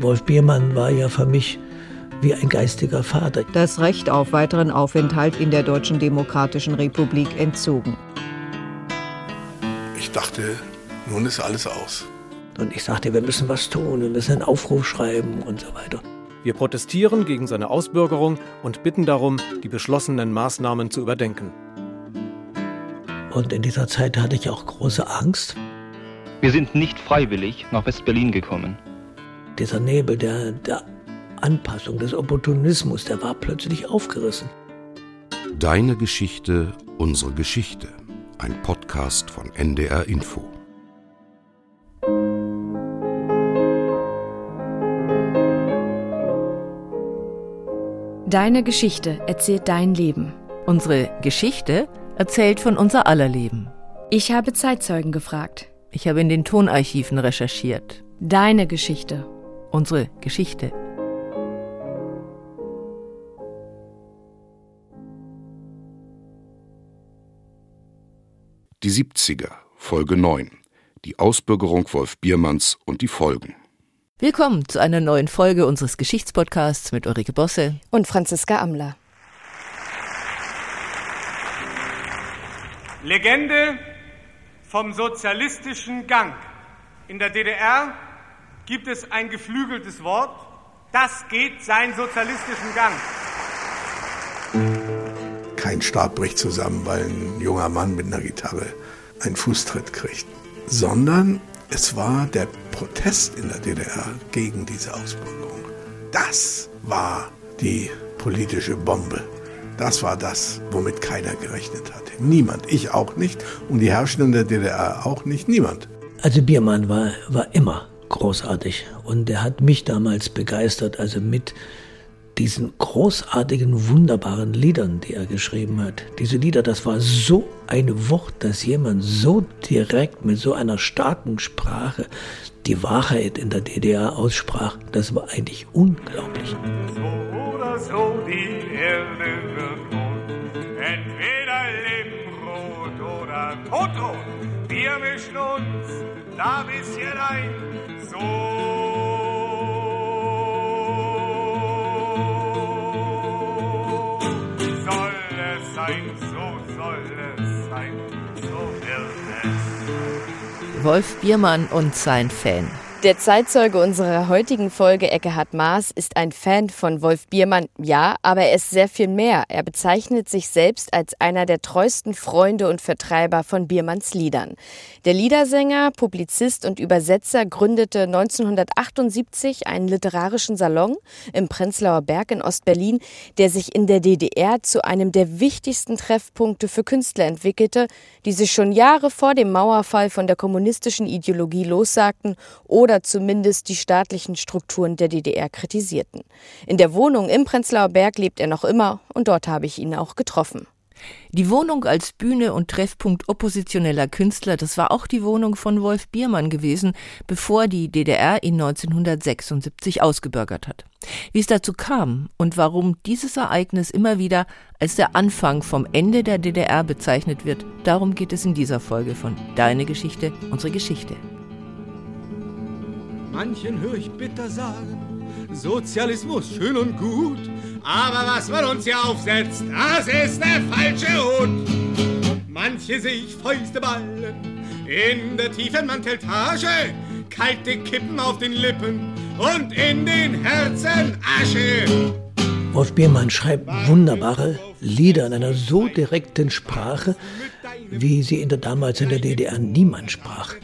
Wolf Biermann war ja für mich wie ein geistiger Vater. Das Recht auf weiteren Aufenthalt in der Deutschen Demokratischen Republik entzogen. Ich dachte, nun ist alles aus. Und ich sagte, wir müssen was tun, wir müssen einen Aufruf schreiben und so weiter. Wir protestieren gegen seine Ausbürgerung und bitten darum, die beschlossenen Maßnahmen zu überdenken. Und in dieser Zeit hatte ich auch große Angst. Wir sind nicht freiwillig nach West-Berlin gekommen. Dieser Nebel der, der Anpassung, des Opportunismus, der war plötzlich aufgerissen. Deine Geschichte, unsere Geschichte. Ein Podcast von NDR Info. Deine Geschichte erzählt dein Leben. Unsere Geschichte erzählt von unser aller Leben. Ich habe Zeitzeugen gefragt. Ich habe in den Tonarchiven recherchiert. Deine Geschichte. Unsere Geschichte. Die 70er, Folge 9. Die Ausbürgerung Wolf Biermanns und die Folgen. Willkommen zu einer neuen Folge unseres Geschichtspodcasts mit Ulrike Bosse und Franziska Amler. Legende vom sozialistischen Gang. In der DDR gibt es ein geflügeltes Wort, das geht seinen sozialistischen Gang. Kein Stab bricht zusammen, weil ein junger Mann mit einer Gitarre einen Fußtritt kriegt, sondern es war der Protest in der DDR gegen diese Ausbürgerung. Das war die politische Bombe. Das war das, womit keiner gerechnet hatte. Niemand, ich auch nicht und die Herrschenden der DDR auch nicht, niemand. Also Biermann war, war immer großartig und er hat mich damals begeistert, also mit diesen großartigen, wunderbaren Liedern, die er geschrieben hat. Diese Lieder, das war so eine Wucht, dass jemand so direkt mit so einer starken Sprache die Wahrheit in der DDR aussprach. Das war eigentlich unglaublich. So oder so, die Erde wird rot. Entweder Lebenbrot oder Totrot. Wir mischen uns da bisschen ein. Wolf Biermann und sein Fan. Der Zeitzeuge unserer heutigen Folge, Eckehard Maas, ist ein Fan von Wolf Biermann, ja, aber er ist sehr viel mehr. Er bezeichnet sich selbst als einer der treuesten Freunde und Vertreiber von Biermanns Liedern. Der Liedersänger, Publizist und Übersetzer gründete 1978 einen literarischen Salon im Prenzlauer Berg in Ostberlin, der sich in der DDR zu einem der wichtigsten Treffpunkte für Künstler entwickelte, die sich schon Jahre vor dem Mauerfall von der kommunistischen Ideologie lossagten oder zumindest die staatlichen Strukturen der DDR kritisierten. In der Wohnung im Prenzlauer Berg lebt er noch immer und dort habe ich ihn auch getroffen. Die Wohnung als Bühne und Treffpunkt oppositioneller Künstler, das war auch die Wohnung von Wolf Biermann gewesen, bevor die DDR ihn 1976 ausgebürgert hat. Wie es dazu kam und warum dieses Ereignis immer wieder als der Anfang vom Ende der DDR bezeichnet wird, darum geht es in dieser Folge von Deine Geschichte, unsere Geschichte. Manchen höre ich bitter sagen, Sozialismus schön und gut, aber was man uns hier aufsetzt, das ist der falsche Hut. Manche sich Fäuste ballen in der tiefen Manteltage, kalte Kippen auf den Lippen und in den Herzen Asche. Wolf Biermann schreibt wunderbare Lieder in einer so direkten Sprache, wie sie in der damals in der DDR niemand sprach.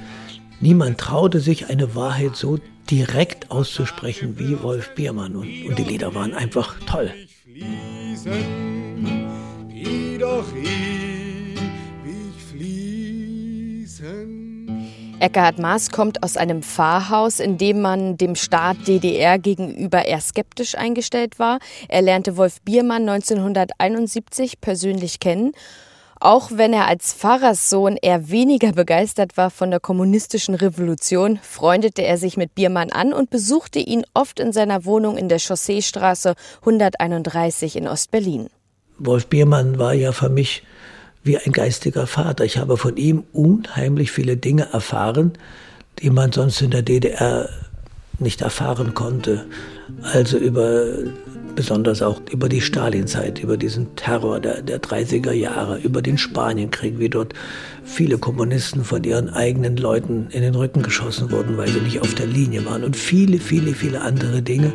Niemand traute sich, eine Wahrheit so direkt auszusprechen wie Wolf Biermann. Und, und die Lieder waren einfach toll. Eckhard Maas kommt aus einem Pfarrhaus, in dem man dem Staat DDR gegenüber eher skeptisch eingestellt war. Er lernte Wolf Biermann 1971 persönlich kennen auch wenn er als Pfarrerssohn eher weniger begeistert war von der kommunistischen Revolution, freundete er sich mit Biermann an und besuchte ihn oft in seiner Wohnung in der Chausseestraße 131 in Ostberlin. Wolf Biermann war ja für mich wie ein geistiger Vater. Ich habe von ihm unheimlich viele Dinge erfahren, die man sonst in der DDR nicht erfahren konnte. Also über besonders auch über die Stalinzeit, über diesen Terror der, der 30er Jahre, über den Spanienkrieg, wie dort viele Kommunisten von ihren eigenen Leuten in den Rücken geschossen wurden, weil sie nicht auf der Linie waren. Und viele, viele, viele andere Dinge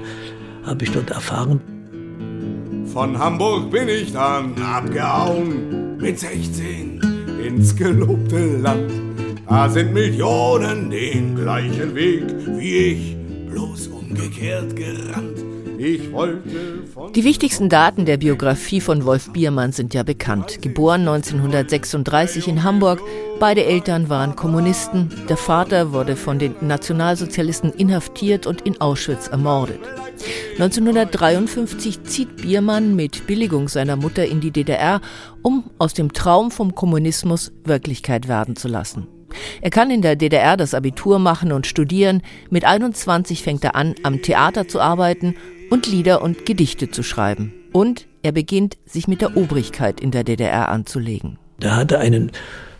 habe ich dort erfahren. Von Hamburg bin ich dann abgehauen mit 16 ins gelobte Land. Da sind Millionen den gleichen Weg wie ich, bloß umgekehrt gerannt. Die wichtigsten Daten der Biografie von Wolf Biermann sind ja bekannt. Geboren 1936 in Hamburg, beide Eltern waren Kommunisten, der Vater wurde von den Nationalsozialisten inhaftiert und in Auschwitz ermordet. 1953 zieht Biermann mit Billigung seiner Mutter in die DDR, um aus dem Traum vom Kommunismus Wirklichkeit werden zu lassen. Er kann in der DDR das Abitur machen und studieren. Mit 21 fängt er an, am Theater zu arbeiten und Lieder und Gedichte zu schreiben. Und er beginnt, sich mit der Obrigkeit in der DDR anzulegen. Er hatte einen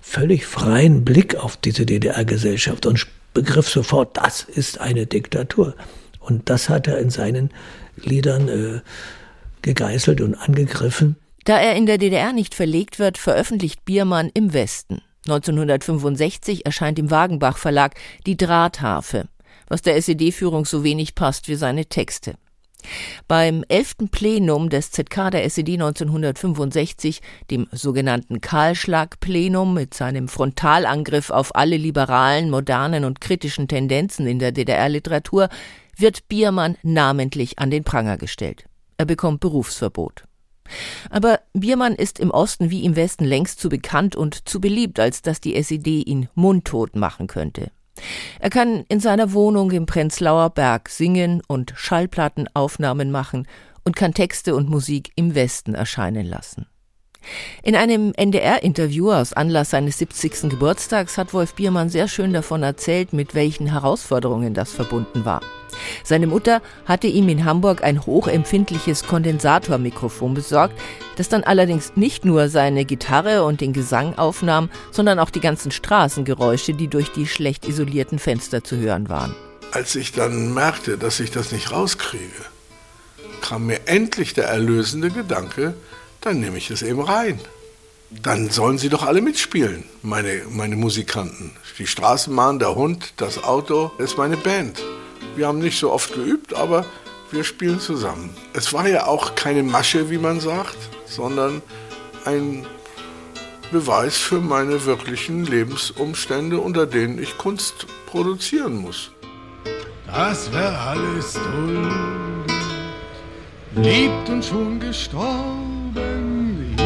völlig freien Blick auf diese DDR-Gesellschaft und begriff sofort, das ist eine Diktatur. Und das hat er in seinen Liedern äh, gegeißelt und angegriffen. Da er in der DDR nicht verlegt wird, veröffentlicht Biermann im Westen. 1965 erscheint im Wagenbach Verlag Die Drahtharfe, was der SED-Führung so wenig passt wie seine Texte. Beim elften Plenum des ZK der SED 1965, dem sogenannten Kahlschlag-Plenum mit seinem Frontalangriff auf alle liberalen, modernen und kritischen Tendenzen in der DDR-Literatur, wird Biermann namentlich an den Pranger gestellt. Er bekommt Berufsverbot. Aber Biermann ist im Osten wie im Westen längst zu bekannt und zu beliebt, als dass die SED ihn mundtot machen könnte. Er kann in seiner Wohnung im Prenzlauer Berg singen und Schallplattenaufnahmen machen und kann Texte und Musik im Westen erscheinen lassen. In einem NDR-Interview aus Anlass seines 70. Geburtstags hat Wolf Biermann sehr schön davon erzählt, mit welchen Herausforderungen das verbunden war. Seine Mutter hatte ihm in Hamburg ein hochempfindliches Kondensatormikrofon besorgt, das dann allerdings nicht nur seine Gitarre und den Gesang aufnahm, sondern auch die ganzen Straßengeräusche, die durch die schlecht isolierten Fenster zu hören waren. Als ich dann merkte, dass ich das nicht rauskriege, kam mir endlich der erlösende Gedanke, dann nehme ich es eben rein. Dann sollen sie doch alle mitspielen, meine, meine Musikanten. Die Straßenbahn, der Hund, das Auto, ist meine Band. Wir haben nicht so oft geübt, aber wir spielen zusammen. Es war ja auch keine Masche, wie man sagt, sondern ein Beweis für meine wirklichen Lebensumstände, unter denen ich Kunst produzieren muss. Das wäre alles duldet, liebt und schon gestorben ist.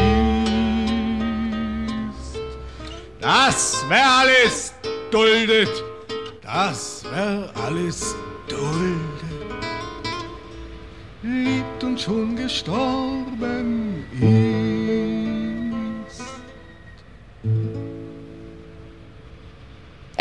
Das wäre alles duldet, das wäre alles duldet, liebt und schon gestorben ist.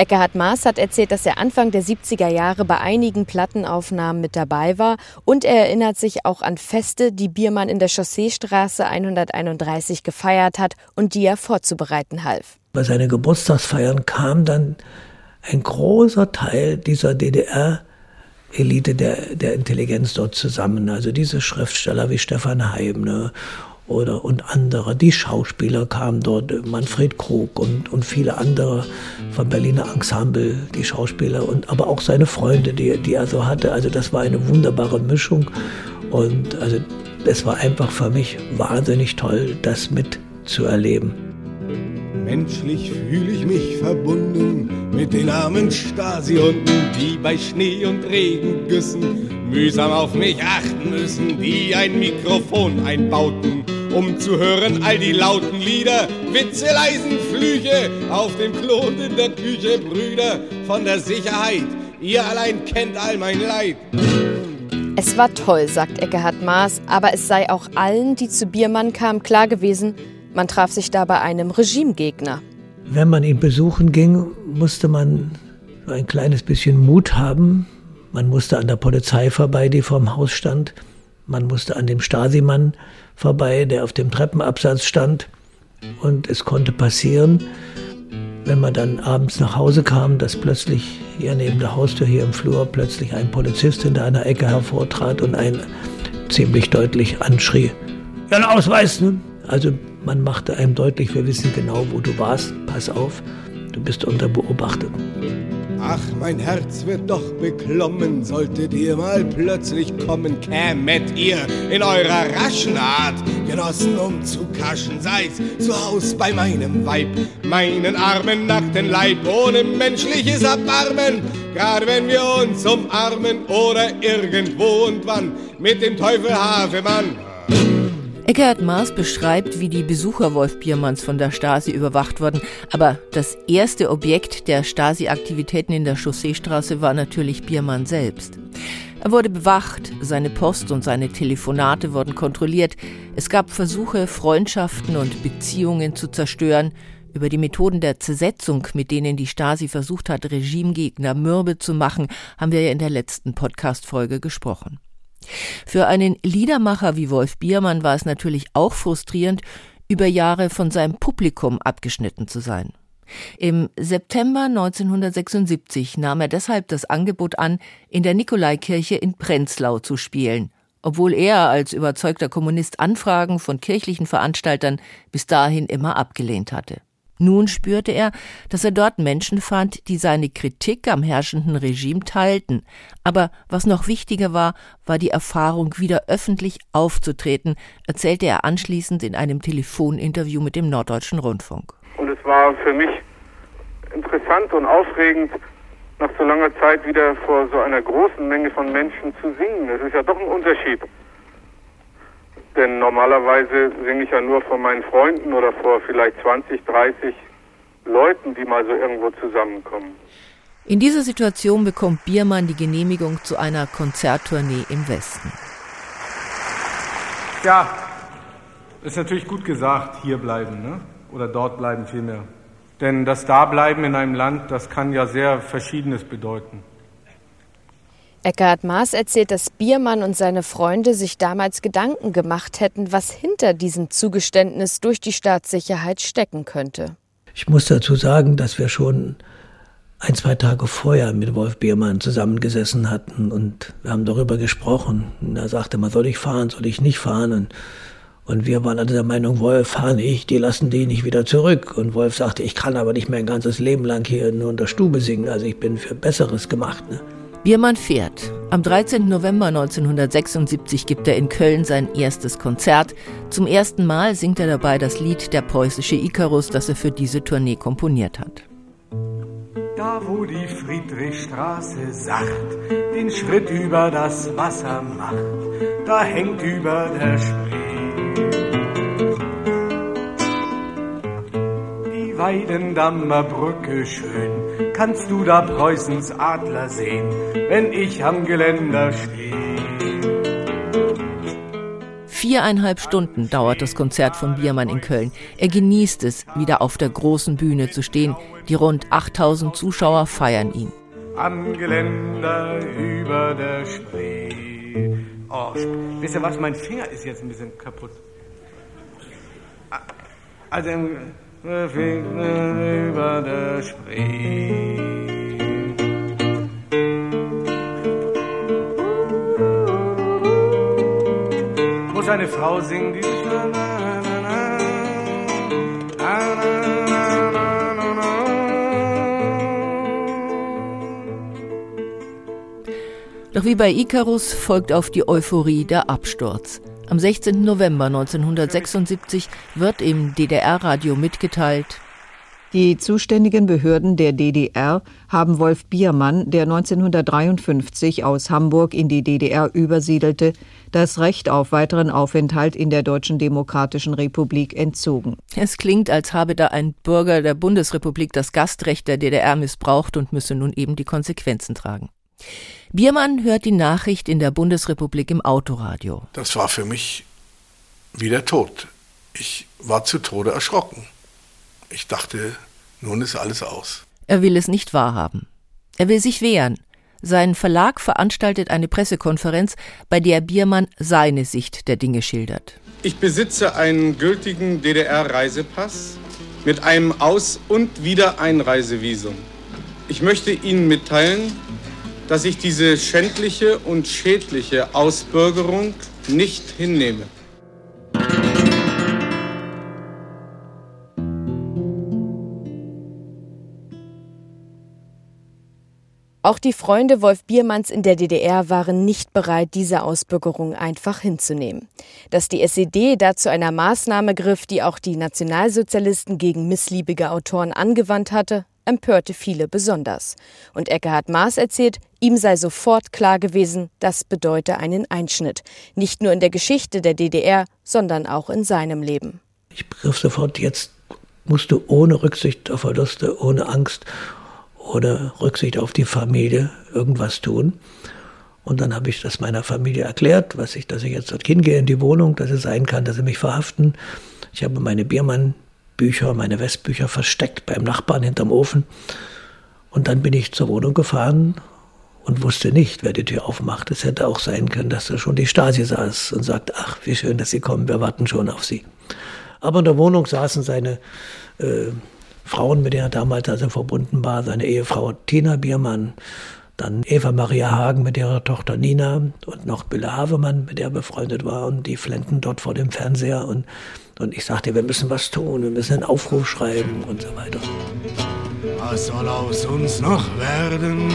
Eckhard Maas hat erzählt, dass er Anfang der 70er Jahre bei einigen Plattenaufnahmen mit dabei war und er erinnert sich auch an Feste, die Biermann in der Chausseestraße 131 gefeiert hat und die er vorzubereiten half. Bei seinen Geburtstagsfeiern kam dann ein großer Teil dieser DDR Elite der, der Intelligenz dort zusammen. Also diese Schriftsteller wie Stefan Heimne oder und andere, die Schauspieler kamen dort, Manfred Krug und, und viele andere vom Berliner Ensemble, die Schauspieler und aber auch seine Freunde, die, die er so hatte. Also das war eine wunderbare Mischung und also es war einfach für mich wahnsinnig toll, das mitzuerleben. Menschlich fühle ich mich verbunden mit den armen Stasi-Hunden, die bei Schnee und Regengüssen mühsam auf mich achten müssen, die ein Mikrofon einbauten, um zu hören all die lauten Lieder, Witze, leisen Flüche auf dem Klon in der Küche, Brüder von der Sicherheit. Ihr allein kennt all mein Leid. Es war toll, sagt Eckehard Maas, aber es sei auch allen, die zu Biermann kamen, klar gewesen, man traf sich da bei einem Regimegegner. Wenn man ihn besuchen ging, musste man ein kleines bisschen Mut haben. Man musste an der Polizei vorbei, die vorm Haus stand. Man musste an dem Stasi-Mann vorbei, der auf dem Treppenabsatz stand. Und es konnte passieren, wenn man dann abends nach Hause kam, dass plötzlich hier neben der Haustür hier im Flur plötzlich ein Polizist hinter einer Ecke hervortrat und einen ziemlich deutlich anschrie. Ja, Ausweis, ne? Also man machte einem deutlich, wir wissen genau, wo du warst, pass auf, du bist unter Beobachtung. Ach, mein Herz wird doch beklommen, solltet ihr mal plötzlich kommen, kämet ihr in eurer raschen Art, Genossen um zu kaschen, seid zu Haus bei meinem Weib, meinen armen, nackten Leib, ohne menschliches Erbarmen, gerade wenn wir uns umarmen oder irgendwo und wann mit dem Teufel Havemann. Eckhard Maas beschreibt, wie die Besucher Wolf Biermanns von der Stasi überwacht wurden. Aber das erste Objekt der Stasi-Aktivitäten in der Chausseestraße war natürlich Biermann selbst. Er wurde bewacht, seine Post und seine Telefonate wurden kontrolliert. Es gab Versuche, Freundschaften und Beziehungen zu zerstören. Über die Methoden der Zersetzung, mit denen die Stasi versucht hat, Regimegegner mürbe zu machen, haben wir ja in der letzten Podcast-Folge gesprochen. Für einen Liedermacher wie Wolf Biermann war es natürlich auch frustrierend, über Jahre von seinem Publikum abgeschnitten zu sein. Im September 1976 nahm er deshalb das Angebot an, in der Nikolaikirche in Prenzlau zu spielen, obwohl er als überzeugter Kommunist Anfragen von kirchlichen Veranstaltern bis dahin immer abgelehnt hatte. Nun spürte er, dass er dort Menschen fand, die seine Kritik am herrschenden Regime teilten. Aber was noch wichtiger war, war die Erfahrung, wieder öffentlich aufzutreten, erzählte er anschließend in einem Telefoninterview mit dem Norddeutschen Rundfunk. Und es war für mich interessant und aufregend, nach so langer Zeit wieder vor so einer großen Menge von Menschen zu singen. Das ist ja doch ein Unterschied. Denn normalerweise singe ich ja nur vor meinen Freunden oder vor vielleicht 20, 30 Leuten, die mal so irgendwo zusammenkommen. In dieser Situation bekommt Biermann die Genehmigung zu einer Konzerttournee im Westen. Ja, ist natürlich gut gesagt, hier bleiben, ne? oder dort bleiben vielmehr. Denn das Dableiben in einem Land, das kann ja sehr Verschiedenes bedeuten. Eckhard Maas erzählt, dass Biermann und seine Freunde sich damals Gedanken gemacht hätten, was hinter diesem Zugeständnis durch die Staatssicherheit stecken könnte. Ich muss dazu sagen, dass wir schon ein, zwei Tage vorher mit Wolf Biermann zusammengesessen hatten und wir haben darüber gesprochen. Und er sagte mal, soll ich fahren, soll ich nicht fahren? Und, und wir waren alle der Meinung, Wolf, fahr nicht, die lassen die nicht wieder zurück. Und Wolf sagte, ich kann aber nicht mein ganzes Leben lang hier nur in der Stube singen, also ich bin für Besseres gemacht. Ne? Biermann fährt. Am 13. November 1976 gibt er in Köln sein erstes Konzert. Zum ersten Mal singt er dabei das Lied Der preußische Ikarus, das er für diese Tournee komponiert hat. Da wo die Friedrichstraße sacht, den Schritt über das Wasser macht, da hängt über der Spree. Die Weidendammer Brücke schön, kannst du da Preußens Adler sehen, wenn ich am Geländer stehe. Viereinhalb Stunden dauert das Konzert von Biermann in Köln. Er genießt es, wieder auf der großen Bühne zu stehen. Die rund 8000 Zuschauer feiern ihn. Am Geländer über der Spree. Oh, wisst ihr was? Mein Finger ist jetzt ein bisschen kaputt. Also, über der Spree. Wo seine Frau singt dieses Doch wie bei Icarus folgt auf die Euphorie der Absturz. Am 16. November 1976 wird im DDR-Radio mitgeteilt, die zuständigen Behörden der DDR haben Wolf Biermann, der 1953 aus Hamburg in die DDR übersiedelte, das Recht auf weiteren Aufenthalt in der Deutschen Demokratischen Republik entzogen. Es klingt, als habe da ein Bürger der Bundesrepublik das Gastrecht der DDR missbraucht und müsse nun eben die Konsequenzen tragen. Biermann hört die Nachricht in der Bundesrepublik im Autoradio. Das war für mich wie der Tod. Ich war zu Tode erschrocken. Ich dachte, nun ist alles aus. Er will es nicht wahrhaben. Er will sich wehren. Sein Verlag veranstaltet eine Pressekonferenz, bei der Biermann seine Sicht der Dinge schildert. Ich besitze einen gültigen DDR-Reisepass mit einem Aus- und Wiedereinreisevisum. Ich möchte Ihnen mitteilen, dass ich diese schändliche und schädliche Ausbürgerung nicht hinnehme. Auch die Freunde Wolf Biermanns in der DDR waren nicht bereit, diese Ausbürgerung einfach hinzunehmen. Dass die SED dazu einer Maßnahme griff, die auch die Nationalsozialisten gegen missliebige Autoren angewandt hatte, empörte viele besonders. Und Eckhard Maas erzählt, ihm sei sofort klar gewesen, das bedeute einen Einschnitt, nicht nur in der Geschichte der DDR, sondern auch in seinem Leben. Ich begriff sofort, jetzt musst du ohne Rücksicht auf Verluste, ohne Angst oder Rücksicht auf die Familie irgendwas tun. Und dann habe ich das meiner Familie erklärt, was ich, dass ich jetzt dort hingehe in die Wohnung, dass es sein kann, dass sie mich verhaften. Ich habe meine Biermann-Bücher, meine Westbücher versteckt beim Nachbarn hinterm Ofen. Und dann bin ich zur Wohnung gefahren und wusste nicht, wer die Tür aufmacht. Es hätte auch sein können, dass da schon die Stasi saß und sagt, ach, wie schön, dass Sie kommen, wir warten schon auf Sie. Aber in der Wohnung saßen seine äh, Frauen, mit denen er damals also verbunden war, seine Ehefrau Tina Biermann, dann Eva Maria Hagen mit ihrer Tochter Nina und noch Bülle Havemann, mit der er befreundet war und die flennten dort vor dem Fernseher und, und ich sagte, wir müssen was tun, wir müssen einen Aufruf schreiben und so weiter. Was soll aus uns noch werden?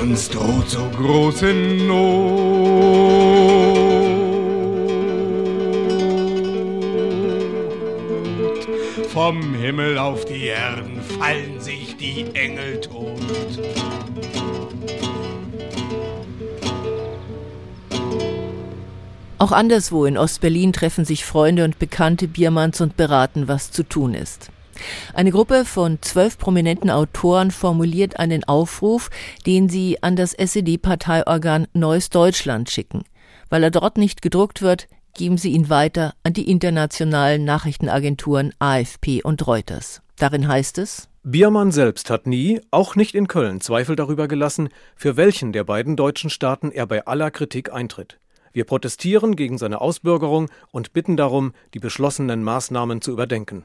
Uns droht so große Not. Vom Himmel auf die Erden fallen sich die Engel tot. Auch anderswo in Ostberlin treffen sich Freunde und Bekannte Biermanns und beraten, was zu tun ist. Eine Gruppe von zwölf prominenten Autoren formuliert einen Aufruf, den sie an das SED-Parteiorgan Neues Deutschland schicken. Weil er dort nicht gedruckt wird, geben sie ihn weiter an die internationalen Nachrichtenagenturen AFP und Reuters. Darin heißt es, Biermann selbst hat nie, auch nicht in Köln, Zweifel darüber gelassen, für welchen der beiden deutschen Staaten er bei aller Kritik eintritt. Wir protestieren gegen seine Ausbürgerung und bitten darum, die beschlossenen Maßnahmen zu überdenken.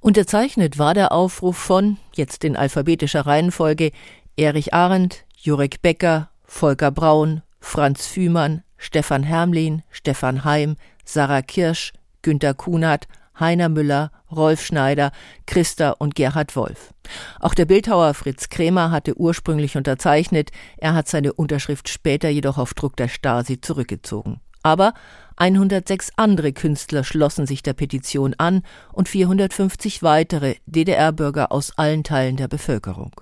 Unterzeichnet war der Aufruf von, jetzt in alphabetischer Reihenfolge, Erich Arendt, Jurek Becker, Volker Braun, Franz Fühmann, Stefan Hermlin, Stefan Heim, Sarah Kirsch, Günter Kunert, Heiner Müller, Rolf Schneider, Christa und Gerhard Wolf. Auch der Bildhauer Fritz Krämer hatte ursprünglich unterzeichnet, er hat seine Unterschrift später jedoch auf Druck der Stasi zurückgezogen. Aber 106 andere Künstler schlossen sich der Petition an und 450 weitere DDR-Bürger aus allen Teilen der Bevölkerung.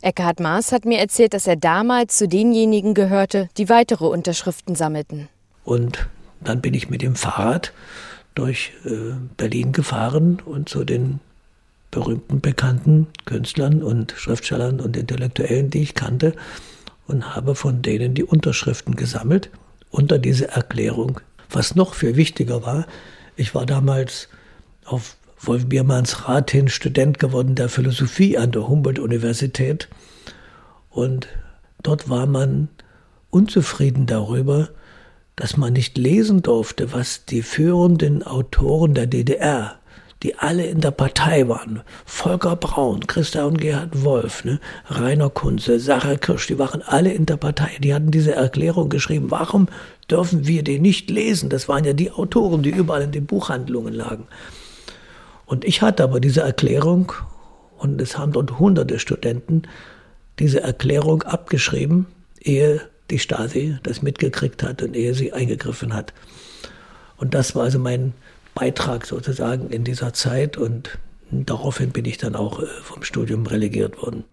Eckhard Maas hat mir erzählt, dass er damals zu denjenigen gehörte, die weitere Unterschriften sammelten. Und dann bin ich mit dem Fahrrad durch äh, Berlin gefahren und zu den berühmten, bekannten Künstlern und Schriftstellern und Intellektuellen, die ich kannte, und habe von denen die Unterschriften gesammelt unter diese Erklärung. Was noch viel wichtiger war, ich war damals auf Wolf Biermanns Rat hin Student geworden der Philosophie an der Humboldt-Universität und dort war man unzufrieden darüber, dass man nicht lesen durfte, was die führenden Autoren der DDR, die alle in der Partei waren, Volker Braun, Christa und Gerhard Wolf, ne, Rainer Kunze, Sarah Kirsch, die waren alle in der Partei, die hatten diese Erklärung geschrieben. Warum dürfen wir die nicht lesen? Das waren ja die Autoren, die überall in den Buchhandlungen lagen. Und ich hatte aber diese Erklärung, und es haben dort hunderte Studenten diese Erklärung abgeschrieben, ehe die Stasi das mitgekriegt hat und ehe sie eingegriffen hat. Und das war also mein Beitrag sozusagen in dieser Zeit und daraufhin bin ich dann auch äh, vom Studium relegiert worden.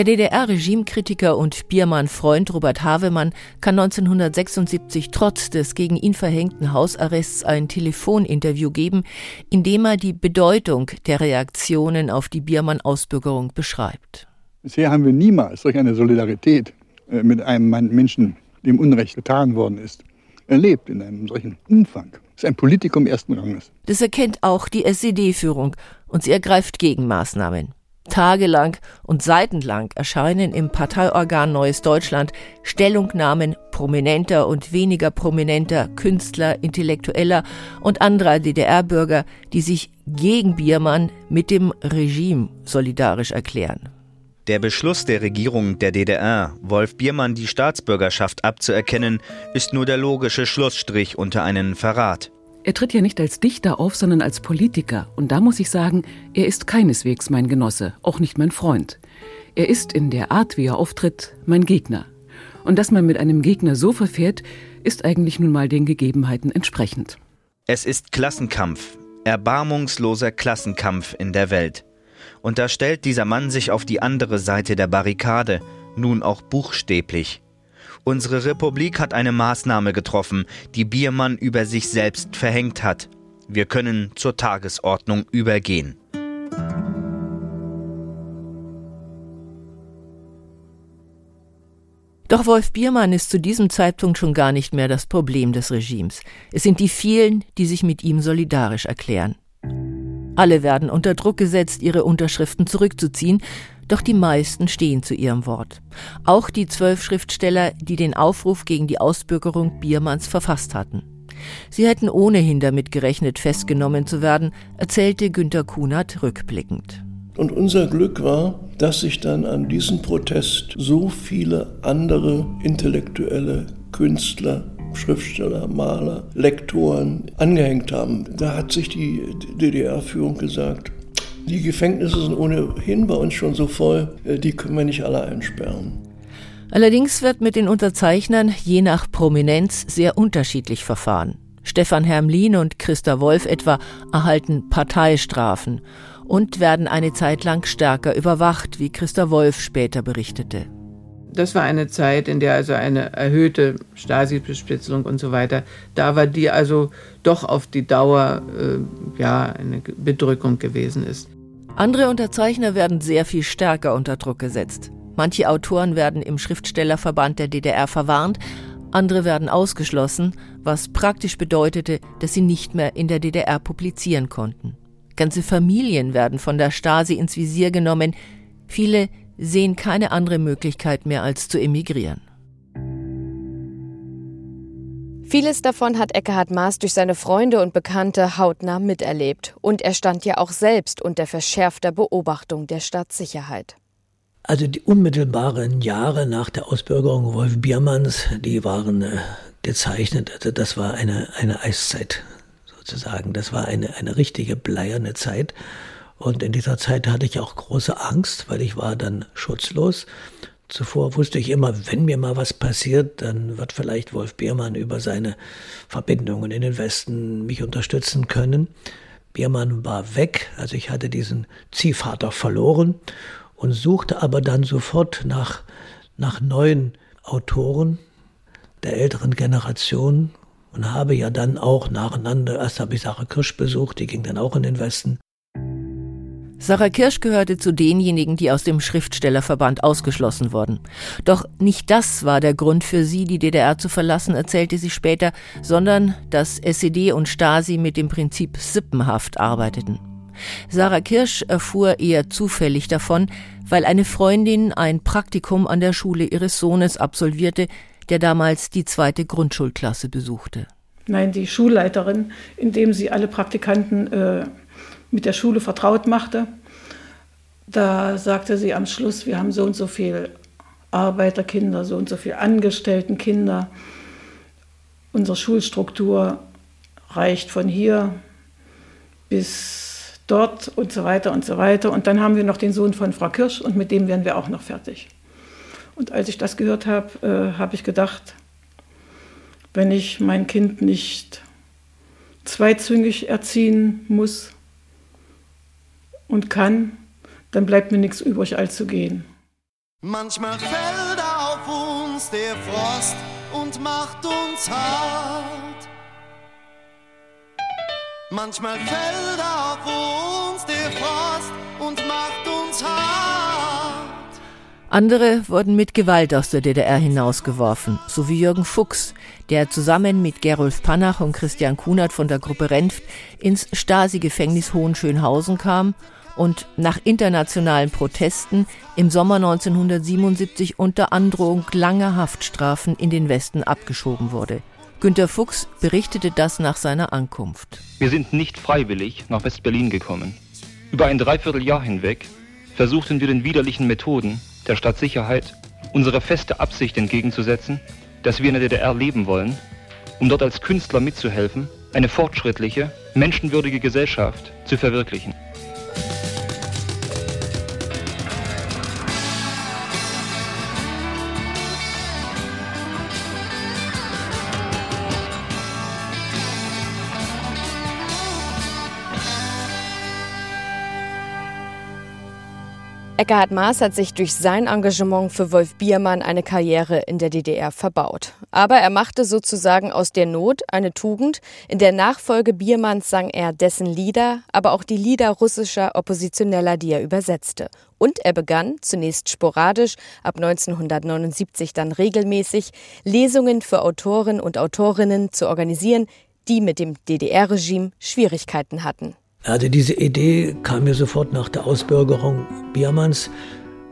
Der DDR-Regimekritiker und Biermann-Freund Robert Havemann kann 1976 trotz des gegen ihn verhängten Hausarrests ein Telefoninterview geben, in dem er die Bedeutung der Reaktionen auf die Biermann-Ausbürgerung beschreibt. Bisher haben wir niemals solch eine Solidarität äh, mit einem Menschen, dem Unrecht getan worden ist, erlebt in einem solchen Umfang. Es ist ein Politikum ersten Ranges. Das erkennt auch die SED-Führung und sie ergreift Gegenmaßnahmen. Tagelang und seitenlang erscheinen im Parteiorgan Neues Deutschland Stellungnahmen prominenter und weniger prominenter Künstler, Intellektueller und anderer DDR-Bürger, die sich gegen Biermann mit dem Regime solidarisch erklären. Der Beschluss der Regierung der DDR, Wolf Biermann die Staatsbürgerschaft abzuerkennen, ist nur der logische Schlussstrich unter einen Verrat. Er tritt ja nicht als Dichter auf, sondern als Politiker. Und da muss ich sagen, er ist keineswegs mein Genosse, auch nicht mein Freund. Er ist in der Art, wie er auftritt, mein Gegner. Und dass man mit einem Gegner so verfährt, ist eigentlich nun mal den Gegebenheiten entsprechend. Es ist Klassenkampf, erbarmungsloser Klassenkampf in der Welt. Und da stellt dieser Mann sich auf die andere Seite der Barrikade, nun auch buchstäblich. Unsere Republik hat eine Maßnahme getroffen, die Biermann über sich selbst verhängt hat. Wir können zur Tagesordnung übergehen. Doch Wolf Biermann ist zu diesem Zeitpunkt schon gar nicht mehr das Problem des Regimes. Es sind die vielen, die sich mit ihm solidarisch erklären. Alle werden unter Druck gesetzt, ihre Unterschriften zurückzuziehen, doch die meisten stehen zu ihrem Wort. Auch die zwölf Schriftsteller, die den Aufruf gegen die Ausbürgerung Biermanns verfasst hatten. Sie hätten ohnehin damit gerechnet, festgenommen zu werden, erzählte Günter Kunert rückblickend. Und unser Glück war, dass sich dann an diesen Protest so viele andere intellektuelle Künstler, Schriftsteller, Maler, Lektoren angehängt haben. Da hat sich die DDR-Führung gesagt, die Gefängnisse sind ohnehin bei uns schon so voll, äh, die können wir nicht alle einsperren. Allerdings wird mit den Unterzeichnern je nach Prominenz sehr unterschiedlich verfahren. Stefan Hermlin und Christa Wolf etwa erhalten Parteistrafen und werden eine Zeit lang stärker überwacht, wie Christa Wolf später berichtete. Das war eine Zeit, in der also eine erhöhte Stasi-Bespitzelung und so weiter da war, die also doch auf die Dauer äh, ja eine Bedrückung gewesen ist. Andere Unterzeichner werden sehr viel stärker unter Druck gesetzt. Manche Autoren werden im Schriftstellerverband der DDR verwarnt, andere werden ausgeschlossen, was praktisch bedeutete, dass sie nicht mehr in der DDR publizieren konnten. Ganze Familien werden von der Stasi ins Visier genommen, viele sehen keine andere Möglichkeit mehr als zu emigrieren. Vieles davon hat Eckhard Maas durch seine Freunde und Bekannte hautnah miterlebt. Und er stand ja auch selbst unter verschärfter Beobachtung der Staatssicherheit. Also die unmittelbaren Jahre nach der Ausbürgerung Wolf Biermanns, die waren äh, gezeichnet. Also das war eine, eine Eiszeit sozusagen. Das war eine, eine richtige bleierne Zeit. Und in dieser Zeit hatte ich auch große Angst, weil ich war dann schutzlos. Zuvor wusste ich immer, wenn mir mal was passiert, dann wird vielleicht Wolf Biermann über seine Verbindungen in den Westen mich unterstützen können. Biermann war weg, also ich hatte diesen Ziehvater verloren und suchte aber dann sofort nach, nach neuen Autoren der älteren Generation und habe ja dann auch nacheinander, erst habe ich Sarah Kirsch besucht, die ging dann auch in den Westen. Sarah Kirsch gehörte zu denjenigen, die aus dem Schriftstellerverband ausgeschlossen wurden. Doch nicht das war der Grund für sie, die DDR zu verlassen, erzählte sie später, sondern dass SED und Stasi mit dem Prinzip Sippenhaft arbeiteten. Sarah Kirsch erfuhr eher zufällig davon, weil eine Freundin ein Praktikum an der Schule ihres Sohnes absolvierte, der damals die zweite Grundschulklasse besuchte. Nein, die Schulleiterin, indem sie alle Praktikanten äh, mit der Schule vertraut machte. Da sagte sie am Schluss, wir haben so und so viele Arbeiterkinder, so und so viele Angestelltenkinder. Unsere Schulstruktur reicht von hier bis dort und so weiter und so weiter. Und dann haben wir noch den Sohn von Frau Kirsch und mit dem werden wir auch noch fertig. Und als ich das gehört habe, äh, habe ich gedacht, wenn ich mein Kind nicht zweizüngig erziehen muss, und kann, dann bleibt mir nichts übrig, als zu gehen. Manchmal fällt auf uns der Frost und macht uns hart. Manchmal fällt auf uns der Frost und macht uns hart. Andere wurden mit Gewalt aus der DDR hinausgeworfen, so wie Jürgen Fuchs, der zusammen mit Gerolf Panach und Christian Kunert von der Gruppe Renft ins Stasi-Gefängnis Hohenschönhausen kam und nach internationalen Protesten im Sommer 1977 unter Androhung langer Haftstrafen in den Westen abgeschoben wurde. Günter Fuchs berichtete das nach seiner Ankunft. Wir sind nicht freiwillig nach West-Berlin gekommen. Über ein Dreivierteljahr hinweg versuchten wir den widerlichen Methoden der Stadtsicherheit unsere feste Absicht entgegenzusetzen, dass wir in der DDR leben wollen, um dort als Künstler mitzuhelfen, eine fortschrittliche, menschenwürdige Gesellschaft zu verwirklichen. Eckhard Maas hat sich durch sein Engagement für Wolf Biermann eine Karriere in der DDR verbaut. Aber er machte sozusagen aus der Not eine Tugend. In der Nachfolge Biermanns sang er dessen Lieder, aber auch die Lieder russischer Oppositioneller, die er übersetzte. Und er begann, zunächst sporadisch, ab 1979 dann regelmäßig, Lesungen für Autoren und Autorinnen zu organisieren, die mit dem DDR-Regime Schwierigkeiten hatten. Also diese Idee kam mir sofort nach der Ausbürgerung Biermanns,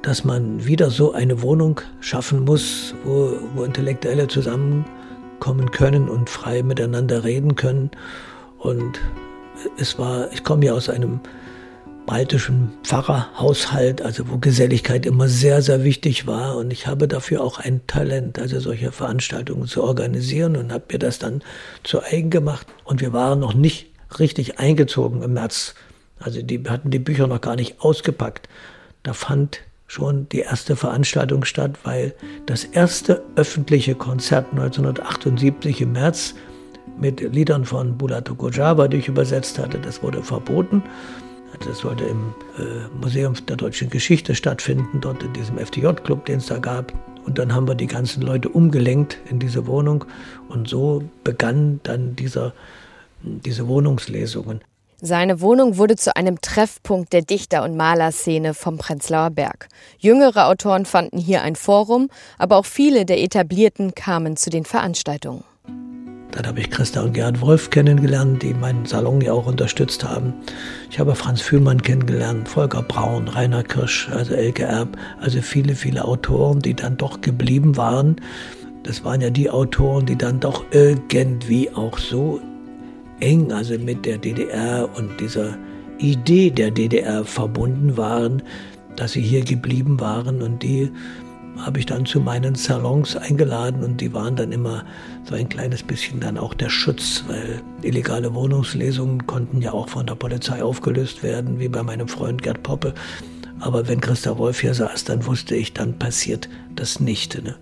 dass man wieder so eine Wohnung schaffen muss, wo, wo Intellektuelle zusammenkommen können und frei miteinander reden können. Und es war, ich komme ja aus einem baltischen Pfarrerhaushalt, also wo Geselligkeit immer sehr, sehr wichtig war. Und ich habe dafür auch ein Talent, also solche Veranstaltungen zu organisieren und habe mir das dann zu eigen gemacht. Und wir waren noch nicht richtig eingezogen im März. Also die hatten die Bücher noch gar nicht ausgepackt. Da fand schon die erste Veranstaltung statt, weil das erste öffentliche Konzert 1978 im März mit Liedern von Bulato Gojaba, die ich übersetzt hatte, das wurde verboten. Das sollte im äh, Museum der deutschen Geschichte stattfinden, dort in diesem FDJ-Club, den es da gab. Und dann haben wir die ganzen Leute umgelenkt in diese Wohnung. Und so begann dann dieser diese Wohnungslesungen. Seine Wohnung wurde zu einem Treffpunkt der Dichter- und Malerszene vom Prenzlauer Berg. Jüngere Autoren fanden hier ein Forum, aber auch viele der Etablierten kamen zu den Veranstaltungen. Dann habe ich Christa und Gerhard Wolf kennengelernt, die meinen Salon ja auch unterstützt haben. Ich habe Franz Fühlmann kennengelernt, Volker Braun, Rainer Kirsch, also Elke Erb, also viele, viele Autoren, die dann doch geblieben waren. Das waren ja die Autoren, die dann doch irgendwie auch so eng also mit der DDR und dieser Idee der DDR verbunden waren, dass sie hier geblieben waren und die habe ich dann zu meinen Salons eingeladen und die waren dann immer so ein kleines bisschen dann auch der Schutz, weil illegale Wohnungslesungen konnten ja auch von der Polizei aufgelöst werden, wie bei meinem Freund Gerd Poppe. Aber wenn Christa Wolf hier saß, dann wusste ich, dann passiert das nicht. Ne?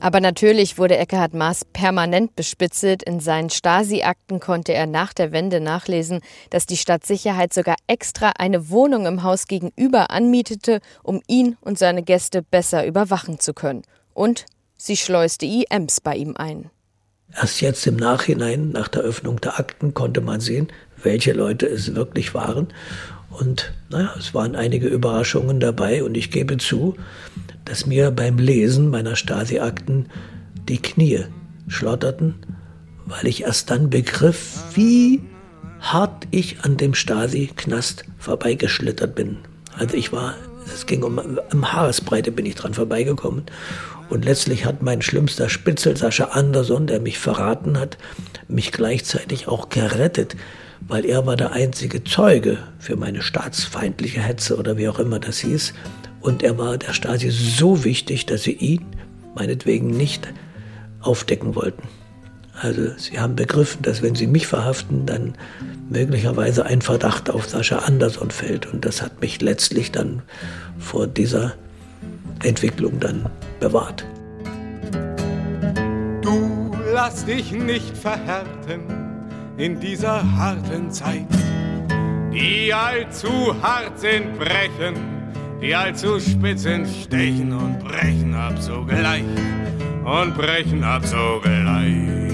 Aber natürlich wurde Eckhard Maas permanent bespitzelt. In seinen Stasi-Akten konnte er nach der Wende nachlesen, dass die Stadtsicherheit sogar extra eine Wohnung im Haus gegenüber anmietete, um ihn und seine Gäste besser überwachen zu können. Und sie schleuste IMs bei ihm ein. Erst jetzt im Nachhinein, nach der Öffnung der Akten, konnte man sehen, welche Leute es wirklich waren. Und naja, es waren einige Überraschungen dabei und ich gebe zu, dass mir beim Lesen meiner Stasi-Akten die Knie schlotterten, weil ich erst dann begriff, wie hart ich an dem Stasi-Knast vorbeigeschlittert bin. Also ich war, es ging um, um Haaresbreite bin ich dran vorbeigekommen. Und letztlich hat mein schlimmster Spitzel, Sascha Andersson, der mich verraten hat, mich gleichzeitig auch gerettet, weil er war der einzige Zeuge für meine staatsfeindliche Hetze oder wie auch immer das hieß. Und er war der Stasi so wichtig, dass sie ihn meinetwegen nicht aufdecken wollten. Also sie haben begriffen, dass wenn sie mich verhaften, dann möglicherweise ein Verdacht auf Sascha Andersson fällt. Und das hat mich letztlich dann vor dieser Entwicklung dann bewahrt. Du lass dich nicht verhärten in dieser harten Zeit. Die allzu hart sind, brechen die allzu spitzen stechen und brechen ab sogleich und brechen ab sogleich.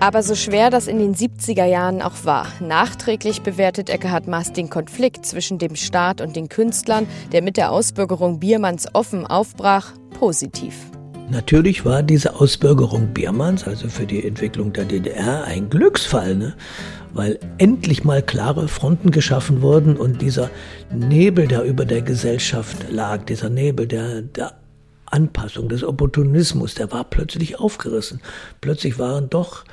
Aber so schwer das in den 70er Jahren auch war, nachträglich bewertet Eckhard Maas den Konflikt zwischen dem Staat und den Künstlern, der mit der Ausbürgerung Biermanns offen aufbrach, positiv. Natürlich war diese Ausbürgerung Biermanns, also für die Entwicklung der DDR, ein Glücksfall, ne? weil endlich mal klare Fronten geschaffen wurden und dieser Nebel, der über der Gesellschaft lag, dieser Nebel der, der Anpassung, des Opportunismus, der war plötzlich aufgerissen. Plötzlich waren doch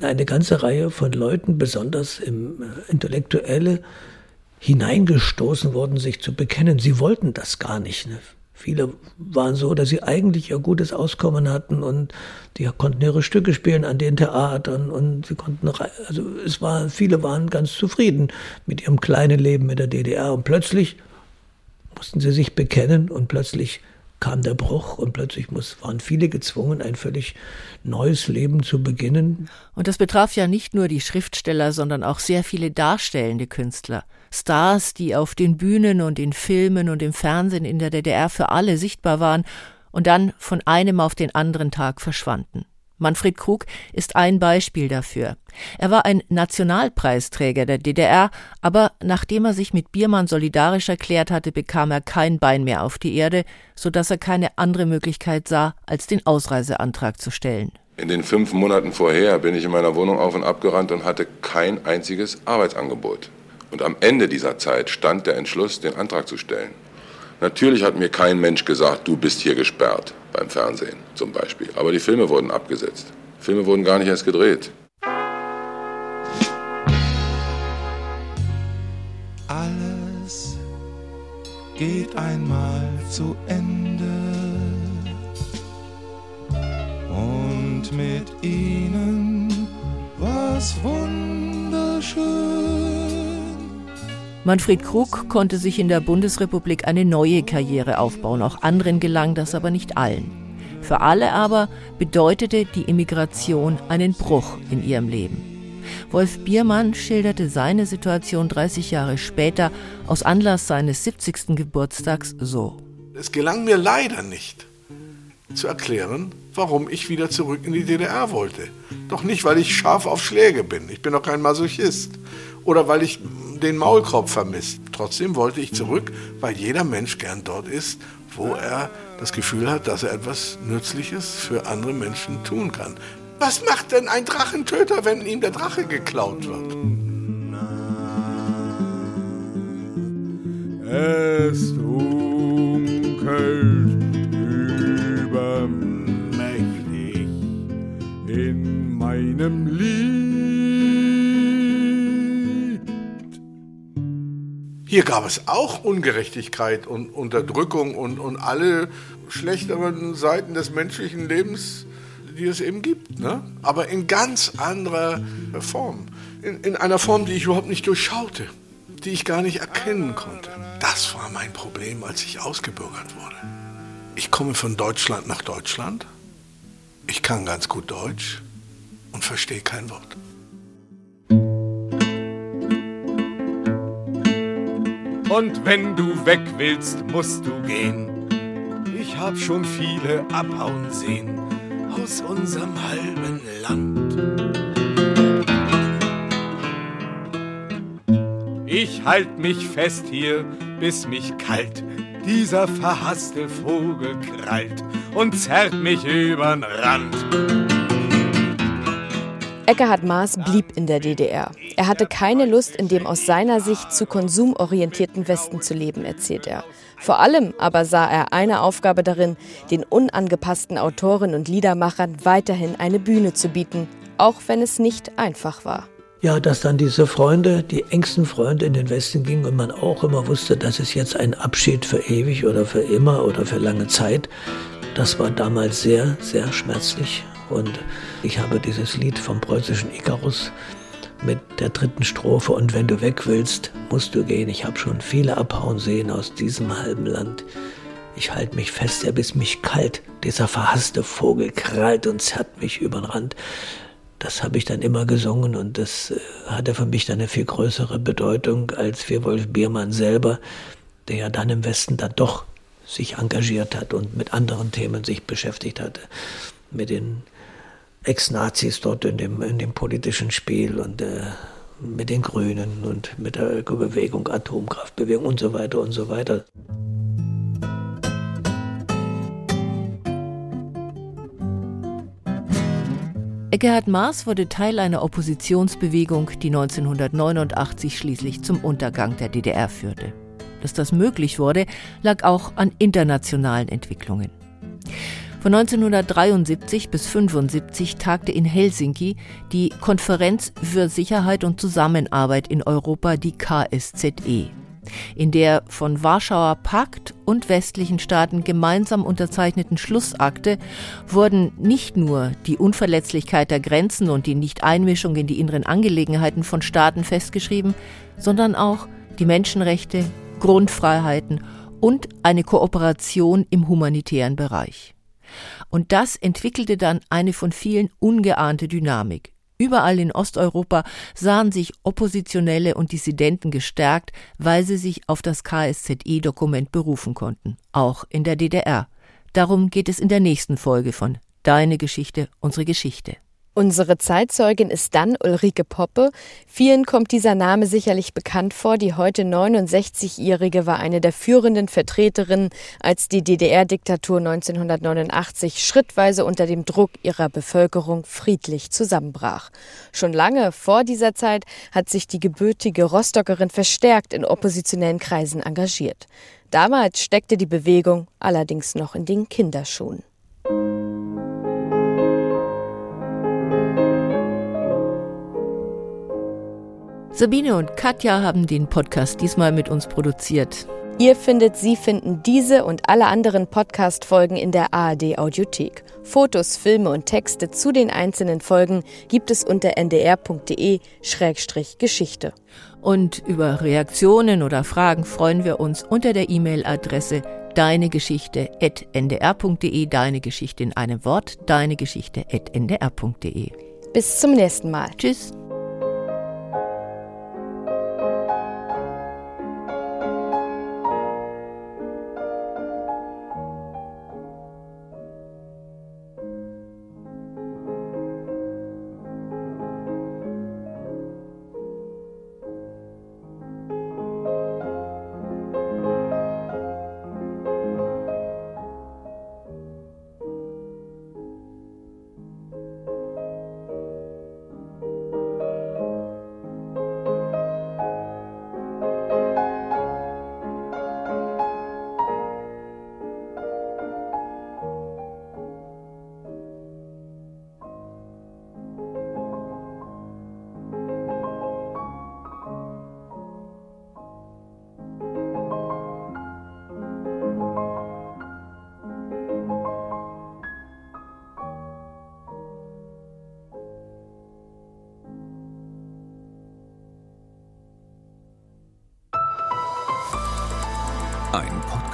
eine ganze Reihe von Leuten, besonders im äh, Intellektuelle, hineingestoßen worden, sich zu bekennen. Sie wollten das gar nicht. Ne? Viele waren so, dass sie eigentlich ihr gutes Auskommen hatten und die konnten ihre Stücke spielen an den Theatern und sie konnten, also es war, viele waren ganz zufrieden mit ihrem kleinen Leben mit der DDR und plötzlich mussten sie sich bekennen und plötzlich kam der Bruch und plötzlich muss, waren viele gezwungen, ein völlig neues Leben zu beginnen. Und das betraf ja nicht nur die Schriftsteller, sondern auch sehr viele darstellende Künstler. Stars, die auf den Bühnen und in Filmen und im Fernsehen in der DDR für alle sichtbar waren und dann von einem auf den anderen Tag verschwanden. Manfred Krug ist ein Beispiel dafür. Er war ein Nationalpreisträger der DDR, aber nachdem er sich mit Biermann solidarisch erklärt hatte, bekam er kein Bein mehr auf die Erde, so dass er keine andere Möglichkeit sah, als den Ausreiseantrag zu stellen. In den fünf Monaten vorher bin ich in meiner Wohnung auf und abgerannt und hatte kein einziges Arbeitsangebot. Und am Ende dieser Zeit stand der Entschluss, den Antrag zu stellen. Natürlich hat mir kein Mensch gesagt, du bist hier gesperrt, beim Fernsehen zum Beispiel. Aber die Filme wurden abgesetzt. Filme wurden gar nicht erst gedreht. Alles geht einmal zu Ende. Und mit ihnen was wunderschön. Manfred Krug konnte sich in der Bundesrepublik eine neue Karriere aufbauen. Auch anderen gelang das aber nicht allen. Für alle aber bedeutete die Immigration einen Bruch in ihrem Leben. Wolf Biermann schilderte seine Situation 30 Jahre später aus Anlass seines 70. Geburtstags so. Es gelang mir leider nicht zu erklären, warum ich wieder zurück in die DDR wollte. Doch nicht, weil ich scharf auf Schläge bin. Ich bin doch kein Masochist. Oder weil ich den Maulkorb vermisst. Trotzdem wollte ich zurück, weil jeder Mensch gern dort ist, wo er das Gefühl hat, dass er etwas Nützliches für andere Menschen tun kann. Was macht denn ein Drachentöter, wenn ihm der Drache geklaut wird? Es dunkelt Hier gab es auch Ungerechtigkeit und Unterdrückung und, und alle schlechteren Seiten des menschlichen Lebens, die es eben gibt. Ne? Aber in ganz anderer Form. In, in einer Form, die ich überhaupt nicht durchschaute, die ich gar nicht erkennen konnte. Das war mein Problem, als ich ausgebürgert wurde. Ich komme von Deutschland nach Deutschland. Ich kann ganz gut Deutsch und verstehe kein Wort. Und wenn du weg willst, musst du gehen. Ich hab schon viele abhauen sehen aus unserem halben Land. Ich halt mich fest hier, bis mich kalt dieser verhasste Vogel krallt und zerrt mich übern Rand. Eckhard Maas blieb in der DDR. Er hatte keine Lust, in dem aus seiner Sicht zu konsumorientierten Westen zu leben, erzählt er. Vor allem aber sah er eine Aufgabe darin, den unangepassten Autoren und Liedermachern weiterhin eine Bühne zu bieten, auch wenn es nicht einfach war. Ja, dass dann diese Freunde, die engsten Freunde in den Westen gingen und man auch immer wusste, das ist jetzt ein Abschied für ewig oder für immer oder für lange Zeit, das war damals sehr, sehr schmerzlich. Und ich habe dieses Lied vom preußischen Icarus mit der dritten Strophe und wenn du weg willst, musst du gehen. Ich habe schon viele abhauen sehen aus diesem halben Land. Ich halte mich fest, er bis mich kalt. Dieser verhasste Vogel krallt und zerrt mich übern Rand. Das habe ich dann immer gesungen und das äh, hatte für mich dann eine viel größere Bedeutung als für Wolf Biermann selber, der ja dann im Westen dann doch sich engagiert hat und mit anderen Themen sich beschäftigt hatte. Mit den Ex-Nazis dort in dem, in dem politischen Spiel und äh, mit den Grünen und mit der Ökobewegung, Atomkraftbewegung und so weiter und so weiter. Gerhard Maas wurde Teil einer Oppositionsbewegung, die 1989 schließlich zum Untergang der DDR führte. Dass das möglich wurde, lag auch an internationalen Entwicklungen. Von 1973 bis 1975 tagte in Helsinki die Konferenz für Sicherheit und Zusammenarbeit in Europa, die KSZE, in der von Warschauer Pakt und westlichen Staaten gemeinsam unterzeichneten Schlussakte wurden nicht nur die Unverletzlichkeit der Grenzen und die Nichteinmischung in die inneren Angelegenheiten von Staaten festgeschrieben, sondern auch die Menschenrechte, Grundfreiheiten und eine Kooperation im humanitären Bereich. Und das entwickelte dann eine von vielen ungeahnte Dynamik. Überall in Osteuropa sahen sich Oppositionelle und Dissidenten gestärkt, weil sie sich auf das KSZE-Dokument berufen konnten, auch in der DDR. Darum geht es in der nächsten Folge von Deine Geschichte, unsere Geschichte. Unsere Zeitzeugin ist dann Ulrike Poppe. Vielen kommt dieser Name sicherlich bekannt vor. Die heute 69-Jährige war eine der führenden Vertreterinnen, als die DDR-Diktatur 1989 schrittweise unter dem Druck ihrer Bevölkerung friedlich zusammenbrach. Schon lange vor dieser Zeit hat sich die gebürtige Rostockerin verstärkt in oppositionellen Kreisen engagiert. Damals steckte die Bewegung allerdings noch in den Kinderschuhen. Sabine und Katja haben den Podcast diesmal mit uns produziert. Ihr findet, Sie finden diese und alle anderen Podcast-Folgen in der ARD Audiothek. Fotos, Filme und Texte zu den einzelnen Folgen gibt es unter ndr.de-geschichte. Und über Reaktionen oder Fragen freuen wir uns unter der E-Mail-Adresse deinegeschichte.ndr.de, deine Geschichte in einem Wort, deinegeschichte.ndr.de. Bis zum nächsten Mal. Tschüss.